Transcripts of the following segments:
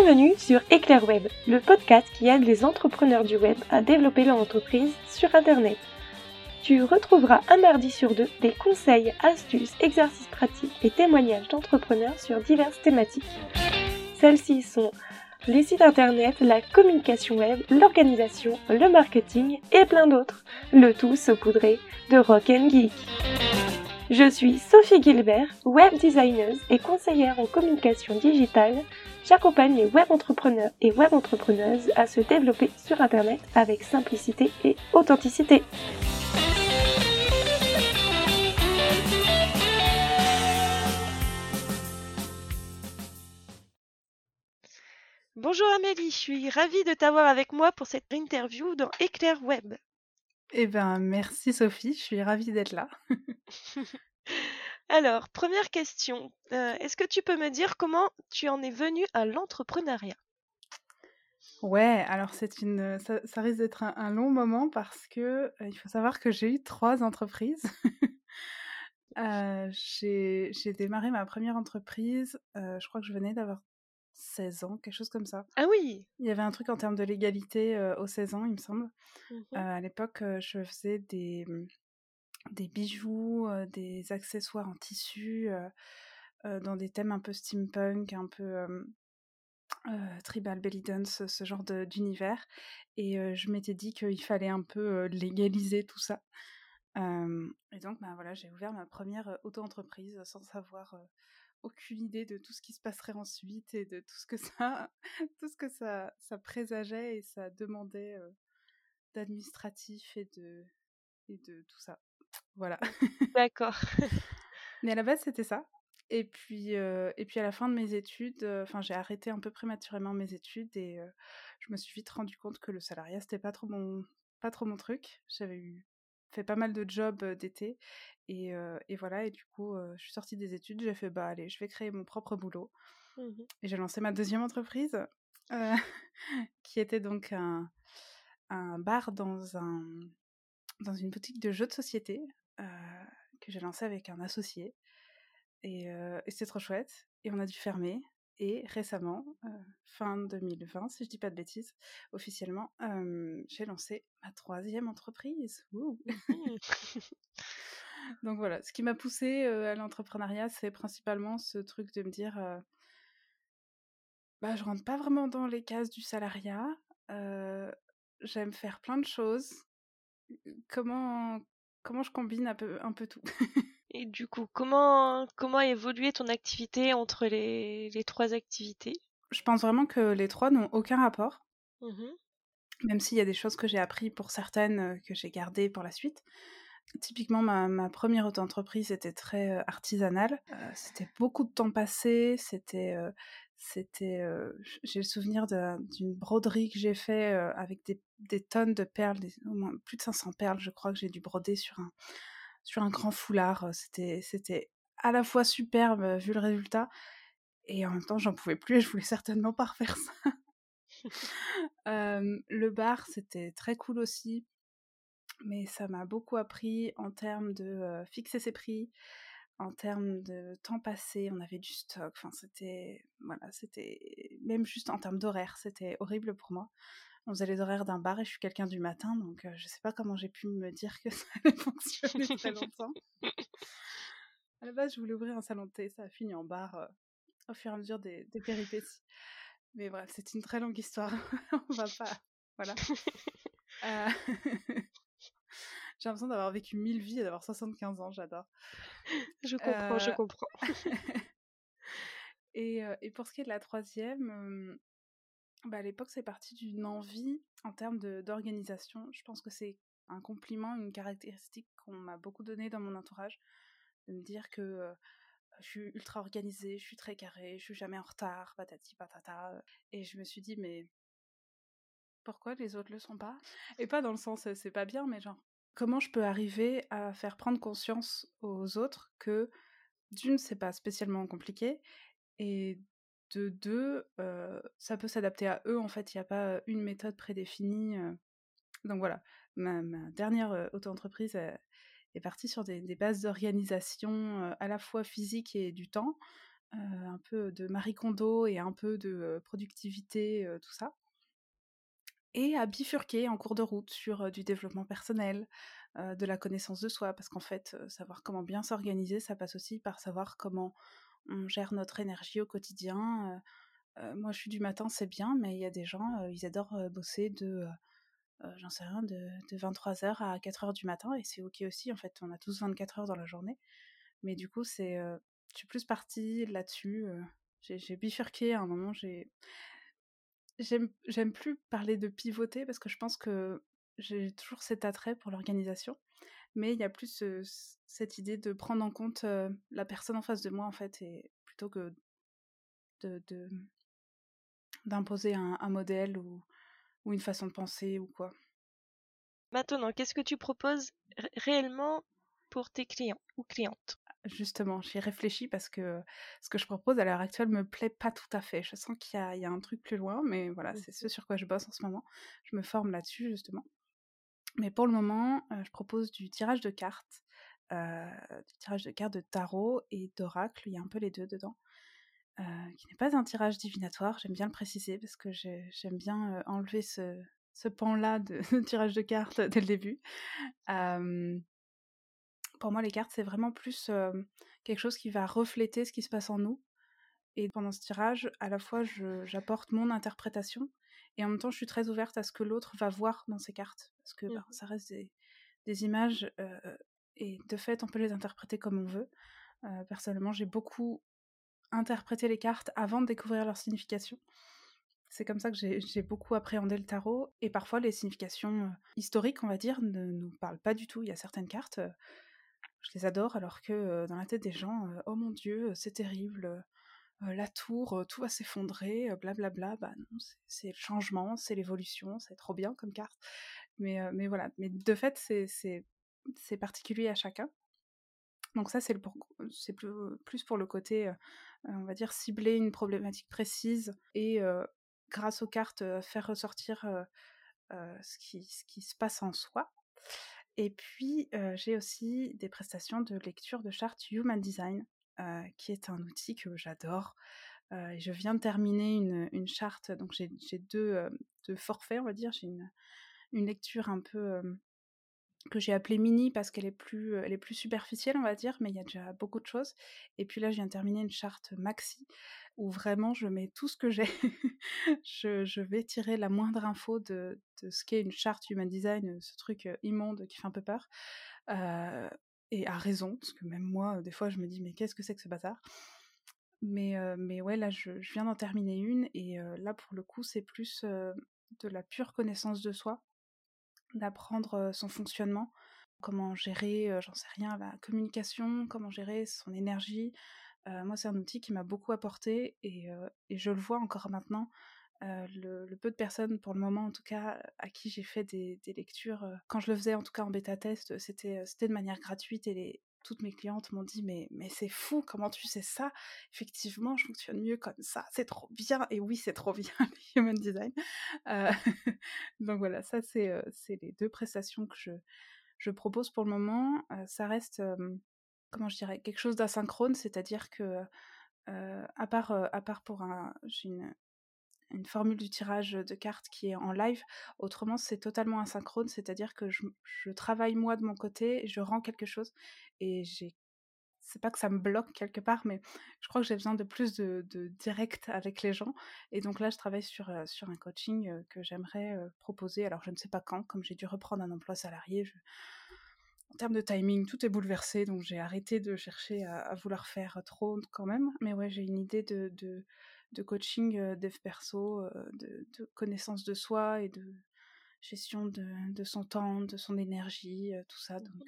Bienvenue sur Éclair Web, le podcast qui aide les entrepreneurs du web à développer leur entreprise sur Internet. Tu retrouveras un mardi sur deux des conseils, astuces, exercices pratiques et témoignages d'entrepreneurs sur diverses thématiques. Celles-ci sont les sites internet, la communication web, l'organisation, le marketing et plein d'autres. Le tout saupoudré de rock geek. Je suis Sophie Gilbert, web designer et conseillère en communication digitale. J'accompagne les web entrepreneurs et web entrepreneuses à se développer sur internet avec simplicité et authenticité. Bonjour Amélie, je suis ravie de t'avoir avec moi pour cette interview dans Éclair Web. Eh ben, merci Sophie, je suis ravie d'être là. Alors, première question, euh, est-ce que tu peux me dire comment tu en es venue à l'entrepreneuriat? Ouais, alors c'est une, ça, risque d'être un, long moment parce que euh, il faut savoir que j'ai eu trois entreprises. Euh, j'ai démarré ma première entreprise, je crois que je venais d'avoir 16 ans, quelque chose comme ça. Ah oui Il y avait un truc en termes de légalité aux 16 ans, il me semble. Mmh à l'époque, je faisais des, mmh, des bijoux, des accessoires en tissu, dans des thèmes un peu steampunk, un peu tribal belly dance, ce genre d'univers. Et je m'étais dit qu'il fallait un peu légaliser tout ça. et donc, bah, voilà, j'ai ouvert ma première auto-entreprise sans savoir aucune idée de tout ce qui se passerait ensuite et de tout ce que ça, tout ce que ça, ça présageait et ça demandait d'administratif et de, et de tout ça. Voilà. D'accord. Mais à la base, c'était ça. Et puis, et puis à la fin de mes études, enfin, j'ai arrêté un peu prématurément mes études et je me suis vite rendu compte que le salariat, c'était pas trop mon, pas trop mon truc. J'avais eu fait pas mal de jobs d'été et, et, voilà. Et du coup, je suis sortie des études, j'ai fait bah allez, je vais créer mon propre boulot. Mmh et j'ai lancé ma deuxième entreprise, qui était donc un, un bar dans un dans une boutique de jeux de société que j'ai lancé avec un associé. Et, et c'était trop chouette. Et on a dû fermer. Et récemment, fin 2020, si je dis pas de bêtises, officiellement, j'ai lancé ma troisième entreprise. Mmh Donc voilà, ce qui m'a poussé à l'entrepreneuriat, c'est principalement ce truc de me dire, bah, je rentre pas vraiment dans les cases du salariat. J'aime faire plein de choses comment, comment je combine un peu, un peu tout? Et du coup, comment, comment a évolué ton activité entre les, les trois activités? Je pense vraiment que les trois n'ont aucun rapport. Mmh Même s'il y a des choses que j'ai appris pour certaines que j'ai gardées pour la suite. Typiquement, ma, ma première auto-entreprise était très artisanale. c'était beaucoup de temps passé, c'était c'était, j'ai le souvenir d'une broderie que j'ai fait avec des, tonnes de perles, au moins plus de 500 perles, je crois que j'ai dû broder sur un, sur un grand foulard. C'était, à la fois superbe vu le résultat, et en même temps, j'en pouvais plus et je voulais certainement pas refaire ça. le bar, c'était très cool aussi, mais ça m'a beaucoup appris en termes de fixer ses prix, en termes de temps passé, on avait du stock. Enfin, c'était voilà, c'était même juste en termes d'horaire, c'était horrible pour moi. On faisait les horaires d'un bar et je suis quelqu'un du matin, donc je sais pas comment j'ai pu me dire que ça allait fonctionner très longtemps. à la base, je voulais ouvrir un salon de thé, ça a fini en bar au fur et à mesure des, des péripéties. Mais voilà, c'est une très longue histoire. on va pas, voilà. Euh, j'ai l'impression d'avoir vécu mille vies et d'avoir 75 ans, j'adore. Je comprends, je comprends. et, et, pour ce qui est de la troisième, bah à l'époque, c'est parti d'une envie en termes d'organisation. Je pense que c'est un compliment, une caractéristique qu'on m'a beaucoup donnée dans mon entourage, de me dire que je suis ultra organisée, je suis très carrée, je suis jamais en retard, patati patata. Et je me suis dit, mais pourquoi les autres le sont pas? Et pas dans le sens c'est pas bien, mais genre comment je peux arriver à faire prendre conscience aux autres que d'une, c'est pas spécialement compliqué, et de deux, ça peut s'adapter à eux. En fait, il n'y a pas une méthode prédéfinie. Donc voilà, ma, dernière auto-entreprise est partie sur des, bases d'organisation à la fois physique et du temps. un peu de Marie Kondo et un peu de productivité, tout ça. Et à bifurquer en cours de route sur du développement personnel, de la connaissance de soi, parce qu'en fait, savoir comment bien s'organiser, ça passe aussi par savoir comment on gère notre énergie au quotidien. moi, je suis du matin, c'est bien, mais il y a des gens, ils adorent bosser de, j'en sais rien, de, de 23h à 4h du matin, et c'est ok aussi, en fait, on a tous 24 heures dans la journée. Mais du coup, c'est, je suis plus partie là-dessus. j'ai bifurqué à un moment, j'ai... J'aime plus parler de pivoter parce que je pense que j'ai toujours cet attrait pour l'organisation, mais il y a plus cette idée de prendre en compte la personne en face de moi en fait, et plutôt que de d'imposer un, un, modèle ou, ou une façon de penser ou quoi. Maintenant, qu'est-ce que tu proposes réellement pour tes clients ou clientes? Justement, j'y réfléchi parce que ce que je propose à l'heure actuelle me plaît pas tout à fait. Je sens qu'il y, y, a un truc plus loin, mais voilà, c'est ce sur quoi je bosse en ce moment. Je me forme là-dessus justement. Mais pour le moment, je propose du tirage de cartes, du tirage de cartes de tarot et d'oracle, il y a un peu les deux dedans, qui n'est pas un tirage divinatoire, j'aime bien le préciser parce que j'aime bien enlever ce, ce pan-là de, tirage de cartes dès le début. pour moi, les cartes, c'est vraiment plus quelque chose qui va refléter ce qui se passe en nous. Et pendant ce tirage, à la fois, j'apporte mon interprétation et en même temps, je suis très ouverte à ce que l'autre va voir dans ces cartes. Parce que bah, ça reste des, images et de fait, on peut les interpréter comme on veut. personnellement, j'ai beaucoup interprété les cartes avant de découvrir leur signification. C'est comme ça que j'ai beaucoup appréhendé le tarot. Et parfois, les significations historiques, on va dire, ne nous parlent pas du tout. Il y a certaines cartes, je les adore, alors que dans la tête des gens, oh mon Dieu, c'est terrible, la tour, tout va s'effondrer, blablabla. Bah non, c'est le changement, c'est l'évolution, c'est trop bien comme carte. Mais, mais voilà, mais de fait, c'est particulier à chacun. Donc ça, c'est plus, plus pour le côté, on va dire, cibler une problématique précise et grâce aux cartes, faire ressortir ce, qui, ce qui se passe en soi. Et puis, j'ai aussi des prestations de lecture de charte Human Design. Euh, qui est un outil que j'adore. Euh, je viens de terminer une, une charte, donc j'ai deux, euh, deux, forfaits, on va dire. J'ai une, une, lecture un peu que j'ai appelée mini parce qu'elle est plus elle est plus superficielle on va dire mais il y a déjà beaucoup de choses et puis là je viens de terminer une charte maxi où vraiment je mets tout ce que j'ai je, je, vais tirer la moindre info de, de ce qu'est une charte human design ce truc immonde qui fait un peu peur et à raison, parce que même moi, des fois, je me dis, mais qu'est-ce que c'est que ce bazar mais, mais ouais, là, je, viens d'en terminer une, et là, pour le coup, c'est plus de la pure connaissance de soi, d'apprendre son fonctionnement, comment gérer, j'en sais rien, la communication, comment gérer son énergie. moi, c'est un outil qui m'a beaucoup apporté, et, et, je le vois encore maintenant le, peu de personnes, pour le moment en tout cas, à qui j'ai fait des, lectures, quand je le faisais en tout cas en bêta-test, c'était de manière gratuite et toutes mes clientes m'ont dit mais, mais c'est fou, comment tu sais ça? Effectivement, je fonctionne mieux comme ça, c'est trop bien. Et oui, c'est trop bien le Human Design. donc voilà, ça c'est les deux prestations que je, je propose pour le moment. ça reste, comment je dirais, quelque chose d'asynchrone, c'est-à-dire que à, part, à part pour un... une formule du tirage de cartes qui est en live. Autrement, c'est totalement asynchrone, c'est-à-dire que je, travaille moi de mon côté, je rends quelque chose et j'ai c'est pas que ça me bloque quelque part, mais je crois que j'ai besoin de plus de, direct avec les gens. Et donc là, je travaille sur, euh, sur un coaching euh, que j'aimerais euh, proposer. Alors, je ne sais pas quand, comme j'ai dû reprendre un emploi salarié. En termes de timing, tout est bouleversé, donc j'ai arrêté de chercher à, vouloir faire trop quand même. Mais ouais, j'ai une idée de coaching dev perso, de, connaissance de soi et de gestion de, son temps, de son énergie, tout ça. Donc,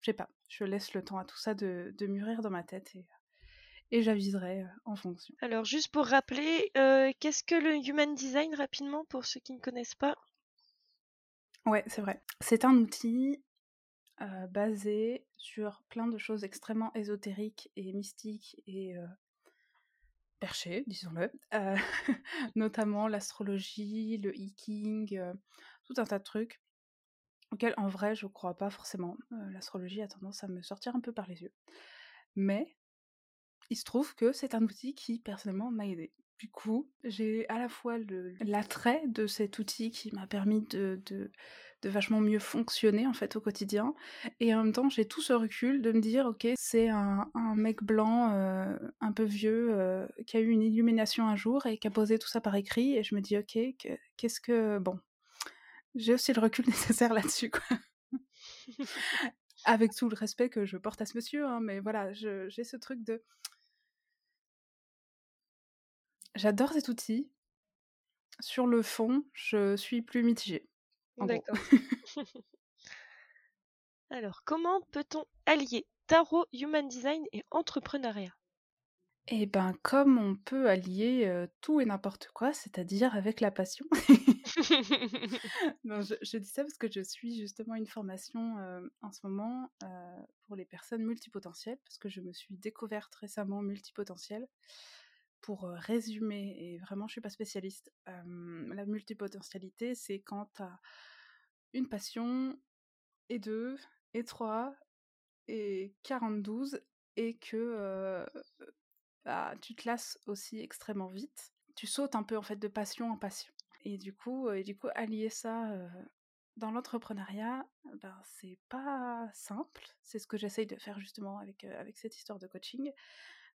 je sais pas, je laisse le temps à tout ça de, mûrir dans ma tête et, et j'aviserai en fonction. Alors, juste pour rappeler, qu'est-ce que le Human Design rapidement pour ceux qui ne connaissent pas? Ouais, c'est vrai. C'est un outil basé sur plein de choses extrêmement ésotériques et mystiques et perché, disons-le, euh, notamment l'astrologie, le hiking, euh, tout un tas de trucs auxquels en vrai je crois pas forcément. Euh, l'astrologie a tendance à me sortir un peu par les yeux. Mais il se trouve que c'est un outil qui personnellement m'a aidé. Du coup, j'ai à la fois l'attrait de cet outil qui m'a permis de, de, de, vachement mieux fonctionner en fait au quotidien, et en même temps j'ai tout ce recul de me dire ok c'est un, mec blanc euh, un peu vieux euh, qui a eu une illumination un jour et qui a posé tout ça par écrit, et je me dis ok qu'est-ce que bon j'ai aussi le recul nécessaire là-dessus quoi. Avec tout le respect que je porte à ce monsieur, hein, mais voilà, j'ai ce truc de J'adore cet outil. Sur le fond, je suis plus mitigée. D'accord. Alors, comment peut-on allier tarot, human design et entrepreneuriat? Eh ben, comme on peut allier tout et n'importe quoi, c'est-à-dire avec la passion. je, dis ça parce que je suis justement une formation en ce moment pour les personnes multipotentielles, parce que je me suis découverte récemment multipotentielle pour résumer, et vraiment je suis pas spécialiste, la multipotentialité, c'est quand tu as une passion, et deux, et trois, et 42, et que bah, tu te lasses aussi extrêmement vite. Tu sautes un peu en fait de passion en passion. Et du coup, du coup allier ça dans l'entrepreneuriat, ben, c'est pas simple. C'est ce que j'essaye de faire justement avec, avec cette histoire de coaching.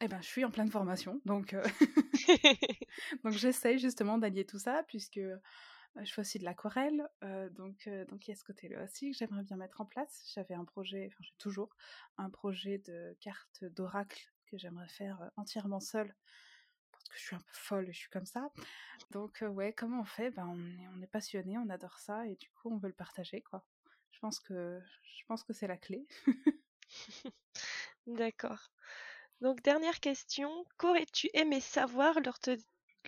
Eh ben, je suis en pleine formation, donc, donc j'essaye justement d'allier tout ça, puisque je fais aussi de l'aquarelle, donc, donc il y a ce côté-là aussi que j'aimerais bien mettre en place. J'avais un projet, enfin j'ai toujours un projet de carte d'oracle que j'aimerais faire entièrement seule, parce que je suis un peu folle et je suis comme ça. Donc ouais, comment on fait? Ben, on, est, on est passionné, on adore ça, et du coup on veut le partager, quoi. Je pense que, je pense que c'est la clé. D'accord. Donc dernière question, qu'aurais-tu aimé savoir lors,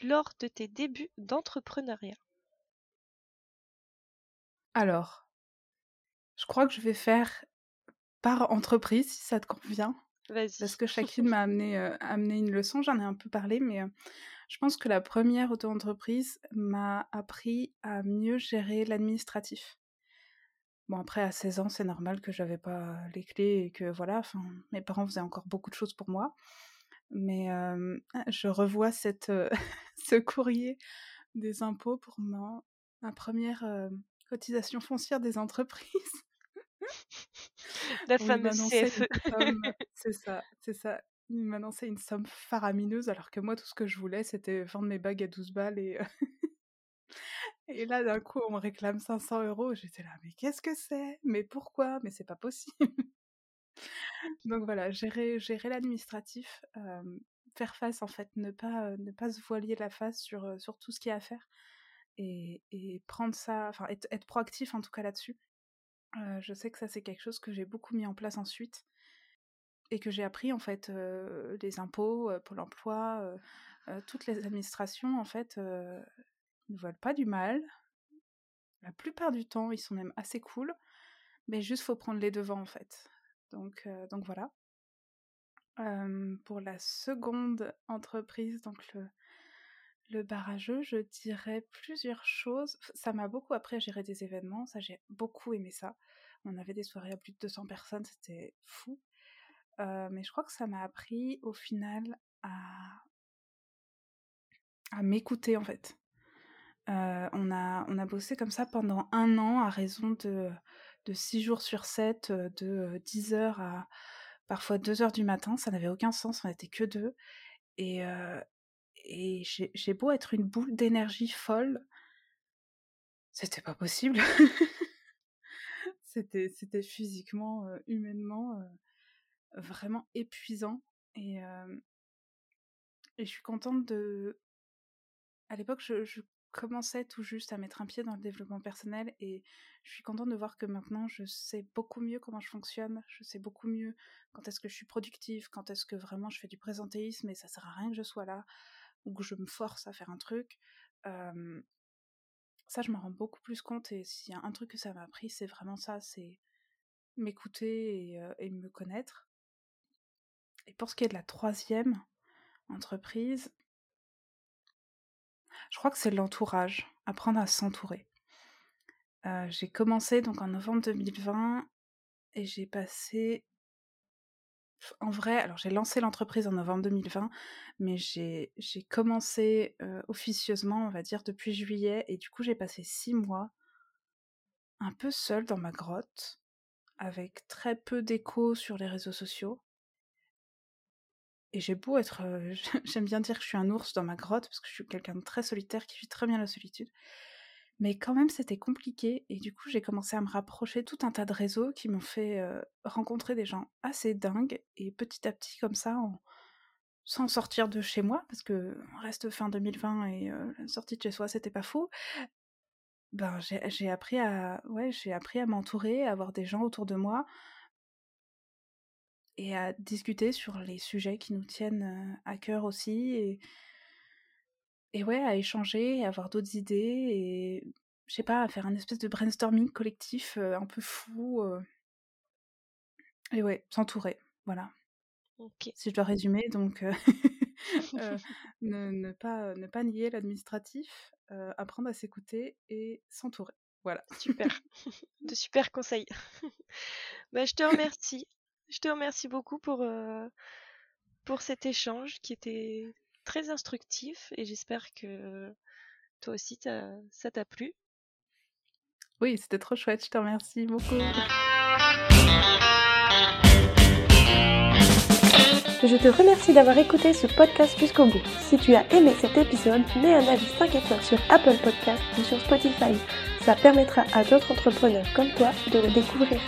lors de tes débuts d'entrepreneuriat? Alors, je crois que je vais faire par entreprise si ça te convient. Parce que chacune m'a amené, euh, amené, une leçon, j'en ai un peu parlé, mais euh, je pense que la première auto-entreprise m'a appris à mieux gérer l'administratif. Bon, après, à 16 ans, c'est normal que j'avais pas les clés et que voilà, enfin, mes parents faisaient encore beaucoup de choses pour moi. Mais je revois cette, ce courrier des impôts pour ma, ma première cotisation foncière des entreprises. La fameuse CFE. C'est ça, c'est ça. Il m'annonçait une somme faramineuse alors que moi, tout ce que je voulais, c'était vendre mes bagues à 12 balles et et là, d'un coup, on me réclame 500 euros. J'étais là, mais qu'est-ce que c'est? Mais pourquoi? Mais c'est pas possible. Donc voilà, gérer, gérer l'administratif, faire face en fait, ne pas, ne pas se voiler la face sur, sur tout ce qu'il y a à faire et, et prendre ça, enfin être, être, proactif en tout cas là-dessus. je sais que ça c'est quelque chose que j'ai beaucoup mis en place ensuite et que j'ai appris en fait les impôts, Pôle Emploi, toutes les administrations en fait ne veulent pas du mal. La plupart du temps, ils sont même assez cool, mais juste faut prendre les devants en fait. Donc, euh, donc voilà. pour la seconde entreprise, donc le, le barrageux, je dirais plusieurs choses. Ça m'a beaucoup appris à gérer des événements, ça j'ai beaucoup aimé ça. On avait des soirées à plus de 200 personnes, c'était fou. mais je crois que ça m'a appris au final à, à m'écouter en fait. Euh, on, a, bossé comme ça pendant un an à raison de, de 6 jours sur 7, euh, de 10 euh, heures à parfois 2 heures du matin. Ça n'avait aucun sens, on n'était que deux. Et, j'ai beau être une boule d'énergie folle, c'était pas possible. c'était physiquement, humainement, vraiment épuisant. Et, et je suis contente de. À l'époque, je commençais tout juste à mettre un pied dans le développement personnel et je suis contente de voir que maintenant je sais beaucoup mieux comment je fonctionne, je sais beaucoup mieux quand est-ce que je suis productive, quand est-ce que vraiment je fais du présentéisme et ça sert à rien que je sois là ou que je me force à faire un truc. ça, je m'en rends beaucoup plus compte et s'il y a un truc que ça m'a appris, c'est vraiment ça, c'est m'écouter et, et me connaître. Et pour ce qui est de la troisième entreprise, je crois que c'est l'entourage, apprendre à s'entourer. Euh, j'ai commencé donc en novembre 2020 et j'ai passé en vrai, alors j'ai lancé l'entreprise en novembre 2020, mais j'ai commencé officieusement, on va dire, depuis juillet. Et du coup, j'ai passé six mois un peu seule dans ma grotte, avec très peu d'écho sur les réseaux sociaux. Et j'ai beau être. J'aime bien dire que je suis un ours dans ma grotte, parce que je suis quelqu'un de très solitaire qui vit très bien la solitude. Mais quand même, c'était compliqué. Et du coup, j'ai commencé à me rapprocher tout un tas de réseaux qui m'ont fait rencontrer des gens assez dingues. Et petit à petit, comme ça, sans sortir de chez moi, parce que reste fin 2020 et la sortie de chez soi, c'était pas fou. Ben, j'ai appris à, ouais, j'ai appris à m'entourer, à avoir des gens autour de moi et à discuter sur les sujets qui nous tiennent à cœur aussi. Et, et ouais, à échanger, à avoir d'autres idées et, je sais pas, à faire un espèce de brainstorming collectif un peu fou. Et ouais, s'entourer, voilà. Si je dois résumer, donc ne, pas, ne pas nier l'administratif, apprendre à s'écouter et s'entourer. Voilà. Super. de super conseils. bah, je te remercie. Je te remercie beaucoup pour, pour cet échange qui était très instructif et j'espère que toi aussi ça t'a plu. Oui, c'était trop chouette, je te remercie beaucoup. Je te remercie d'avoir écouté ce podcast jusqu'au bout. Si tu as aimé cet épisode, mets un avis 5 étoiles sur Apple Podcast ou sur Spotify. Ça permettra à d'autres entrepreneurs comme toi de le découvrir.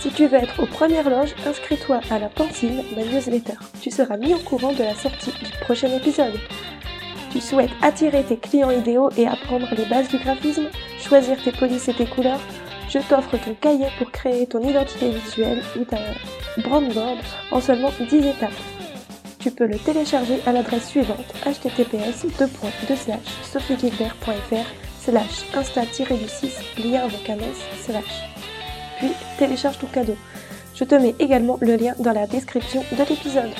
Si tu veux être aux premières loges, inscris-toi à la Pensile, ma newsletter. Tu seras mis au courant de la sortie du prochain épisode. Tu souhaites attirer tes clients idéaux et apprendre les bases du graphisme, choisir tes polices et tes couleurs? Je t'offre ton cahier pour créer ton identité visuelle ou ta brand board en seulement 10 étapes. Tu peux le télécharger à l'adresse suivante https sophiegilbert.fr slash insta-du6 lien avec un s slash puis télécharge ton cadeau. Je te mets également le lien dans la description de l'épisode.